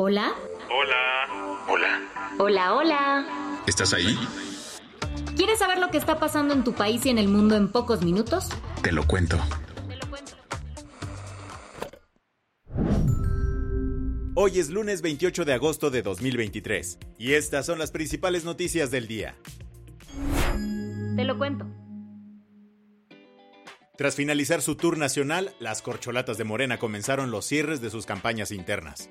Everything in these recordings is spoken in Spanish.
Hola. Hola. Hola. Hola, hola. ¿Estás ahí? ¿Quieres saber lo que está pasando en tu país y en el mundo en pocos minutos? Te lo cuento. Hoy es lunes 28 de agosto de 2023 y estas son las principales noticias del día. Te lo cuento. Tras finalizar su tour nacional, las corcholatas de Morena comenzaron los cierres de sus campañas internas.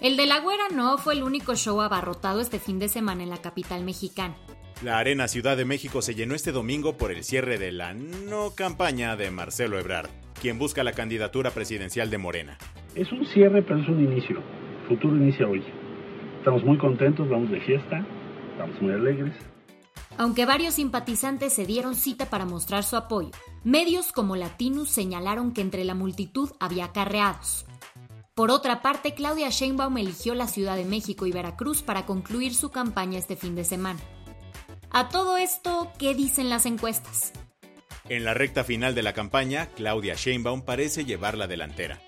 El de la Güera no fue el único show abarrotado este fin de semana en la capital mexicana. La Arena Ciudad de México se llenó este domingo por el cierre de la no campaña de Marcelo Ebrard, quien busca la candidatura presidencial de Morena. Es un cierre, pero es un inicio. El futuro inicia hoy. Estamos muy contentos, vamos de fiesta, estamos muy alegres. Aunque varios simpatizantes se dieron cita para mostrar su apoyo, medios como Latinus señalaron que entre la multitud había carreados. Por otra parte, Claudia Sheinbaum eligió la Ciudad de México y Veracruz para concluir su campaña este fin de semana. A todo esto, ¿qué dicen las encuestas? En la recta final de la campaña, Claudia Sheinbaum parece llevar la delantera.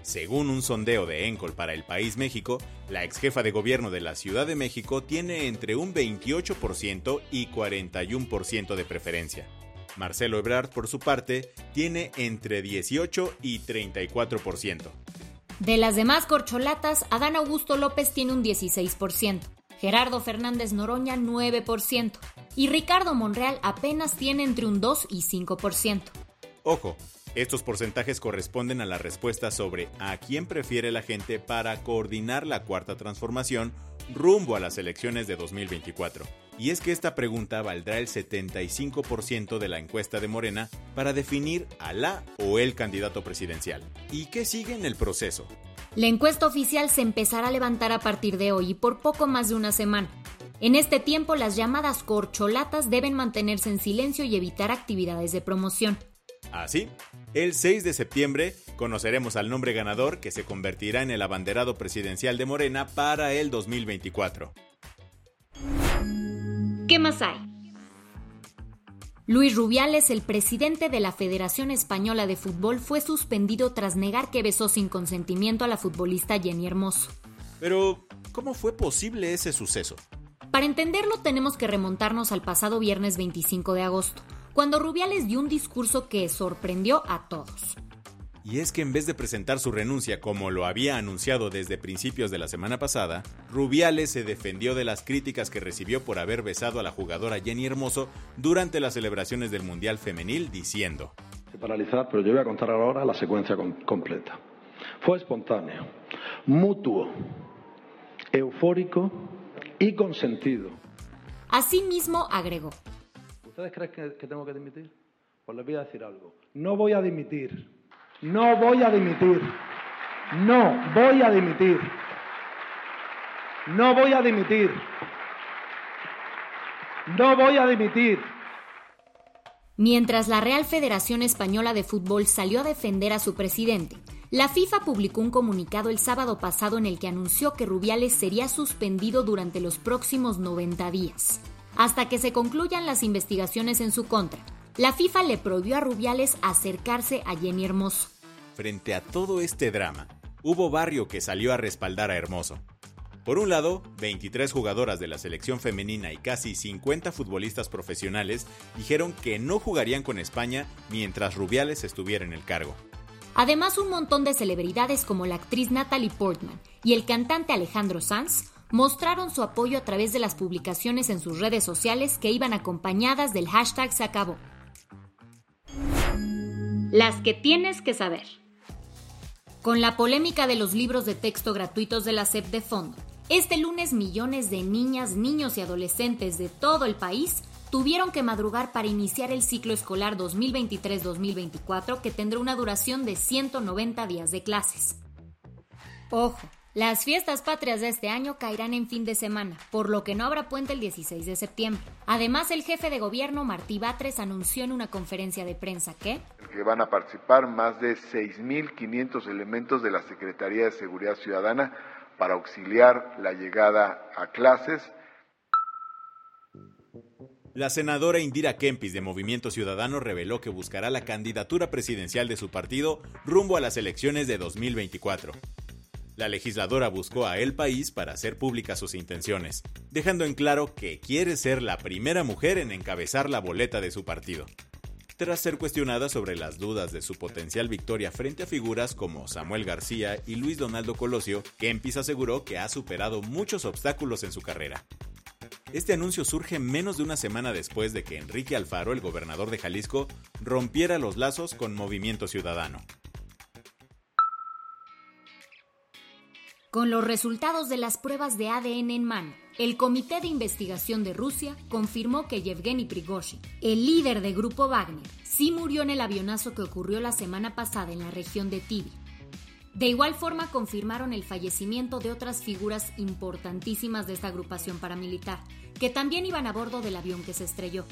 Según un sondeo de Encol para el país México, la ex jefa de gobierno de la Ciudad de México tiene entre un 28% y 41% de preferencia. Marcelo Ebrard, por su parte, tiene entre 18 y 34%. De las demás corcholatas, Adán Augusto López tiene un 16%, Gerardo Fernández Noroña 9% y Ricardo Monreal apenas tiene entre un 2 y 5%. Ojo, estos porcentajes corresponden a la respuesta sobre a quién prefiere la gente para coordinar la cuarta transformación rumbo a las elecciones de 2024. Y es que esta pregunta valdrá el 75% de la encuesta de Morena para definir a la o el candidato presidencial. ¿Y qué sigue en el proceso? La encuesta oficial se empezará a levantar a partir de hoy y por poco más de una semana. En este tiempo las llamadas corcholatas deben mantenerse en silencio y evitar actividades de promoción. Así, el 6 de septiembre conoceremos al nombre ganador que se convertirá en el abanderado presidencial de Morena para el 2024. ¿Qué más hay? Luis Rubiales, el presidente de la Federación Española de Fútbol, fue suspendido tras negar que besó sin consentimiento a la futbolista Jenny Hermoso. Pero, ¿cómo fue posible ese suceso? Para entenderlo tenemos que remontarnos al pasado viernes 25 de agosto, cuando Rubiales dio un discurso que sorprendió a todos. Y es que en vez de presentar su renuncia como lo había anunciado desde principios de la semana pasada, Rubiales se defendió de las críticas que recibió por haber besado a la jugadora Jenny Hermoso durante las celebraciones del Mundial Femenil diciendo: paralizar, pero yo voy a contar ahora la secuencia completa. Fue espontáneo, mutuo, eufórico y consentido. Asimismo agregó: ¿Ustedes creen que, que tengo que dimitir? Pues les voy a decir algo. No voy a dimitir. No voy a dimitir. No voy a dimitir. No voy a dimitir. No voy a dimitir. Mientras la Real Federación Española de Fútbol salió a defender a su presidente, la FIFA publicó un comunicado el sábado pasado en el que anunció que Rubiales sería suspendido durante los próximos 90 días, hasta que se concluyan las investigaciones en su contra. La FIFA le prohibió a Rubiales acercarse a Jenny Hermoso. Frente a todo este drama, hubo barrio que salió a respaldar a Hermoso. Por un lado, 23 jugadoras de la selección femenina y casi 50 futbolistas profesionales dijeron que no jugarían con España mientras Rubiales estuviera en el cargo. Además, un montón de celebridades como la actriz Natalie Portman y el cantante Alejandro Sanz mostraron su apoyo a través de las publicaciones en sus redes sociales que iban acompañadas del hashtag se acabó. Las que tienes que saber. Con la polémica de los libros de texto gratuitos de la SEP de fondo, este lunes millones de niñas, niños y adolescentes de todo el país tuvieron que madrugar para iniciar el ciclo escolar 2023-2024 que tendrá una duración de 190 días de clases. Ojo, las fiestas patrias de este año caerán en fin de semana, por lo que no habrá puente el 16 de septiembre. Además, el jefe de gobierno Martí Batres anunció en una conferencia de prensa que que van a participar más de 6.500 elementos de la Secretaría de Seguridad Ciudadana para auxiliar la llegada a clases. La senadora Indira Kempis de Movimiento Ciudadano reveló que buscará la candidatura presidencial de su partido rumbo a las elecciones de 2024. La legisladora buscó a El País para hacer públicas sus intenciones, dejando en claro que quiere ser la primera mujer en encabezar la boleta de su partido. Tras ser cuestionada sobre las dudas de su potencial victoria frente a figuras como Samuel García y Luis Donaldo Colosio, Kempis aseguró que ha superado muchos obstáculos en su carrera. Este anuncio surge menos de una semana después de que Enrique Alfaro, el gobernador de Jalisco, rompiera los lazos con Movimiento Ciudadano. Con los resultados de las pruebas de ADN en mano, el Comité de Investigación de Rusia confirmó que Yevgeny Prigozhin, el líder del grupo Wagner, sí murió en el avionazo que ocurrió la semana pasada en la región de Tibia. De igual forma confirmaron el fallecimiento de otras figuras importantísimas de esta agrupación paramilitar, que también iban a bordo del avión que se estrelló.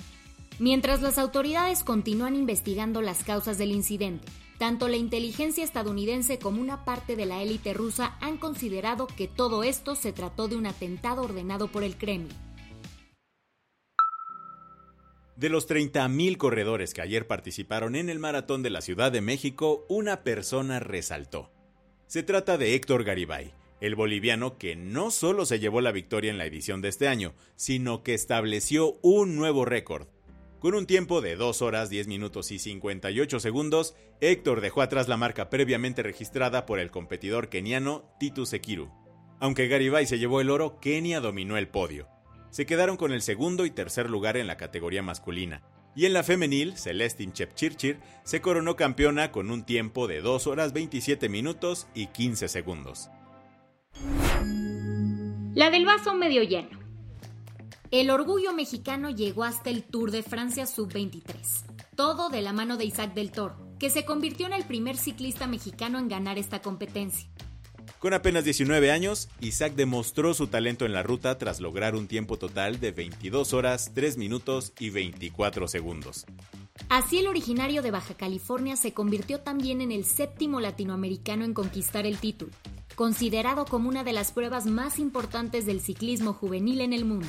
Mientras las autoridades continúan investigando las causas del incidente, tanto la inteligencia estadounidense como una parte de la élite rusa han considerado que todo esto se trató de un atentado ordenado por el Kremlin. De los 30.000 corredores que ayer participaron en el maratón de la Ciudad de México, una persona resaltó. Se trata de Héctor Garibay, el boliviano que no solo se llevó la victoria en la edición de este año, sino que estableció un nuevo récord. Con un tiempo de 2 horas 10 minutos y 58 segundos, Héctor dejó atrás la marca previamente registrada por el competidor keniano Titus Sekiru. Aunque Garibay se llevó el oro, Kenia dominó el podio. Se quedaron con el segundo y tercer lugar en la categoría masculina. Y en la femenil, Celestin Chepchirchir se coronó campeona con un tiempo de 2 horas 27 minutos y 15 segundos. La del vaso medio lleno. El orgullo mexicano llegó hasta el Tour de Francia Sub-23, todo de la mano de Isaac del Toro, que se convirtió en el primer ciclista mexicano en ganar esta competencia. Con apenas 19 años, Isaac demostró su talento en la ruta tras lograr un tiempo total de 22 horas, 3 minutos y 24 segundos. Así el originario de Baja California se convirtió también en el séptimo latinoamericano en conquistar el título, considerado como una de las pruebas más importantes del ciclismo juvenil en el mundo.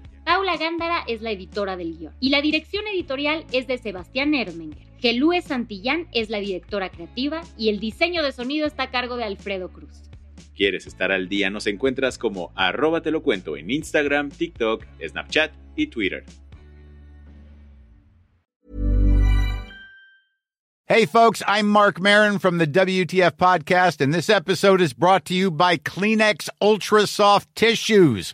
Paula Gándara es la editora del guion y la dirección editorial es de Sebastián Erdmenger. Gelúe Santillán es la directora creativa y el diseño de sonido está a cargo de Alfredo Cruz. ¿Quieres estar al día? Nos encuentras como arroba te lo cuento en Instagram, TikTok, Snapchat y Twitter. Hey folks, I'm Mark Marin from the WTF podcast and this episode is brought to you by Kleenex Ultra Soft Tissues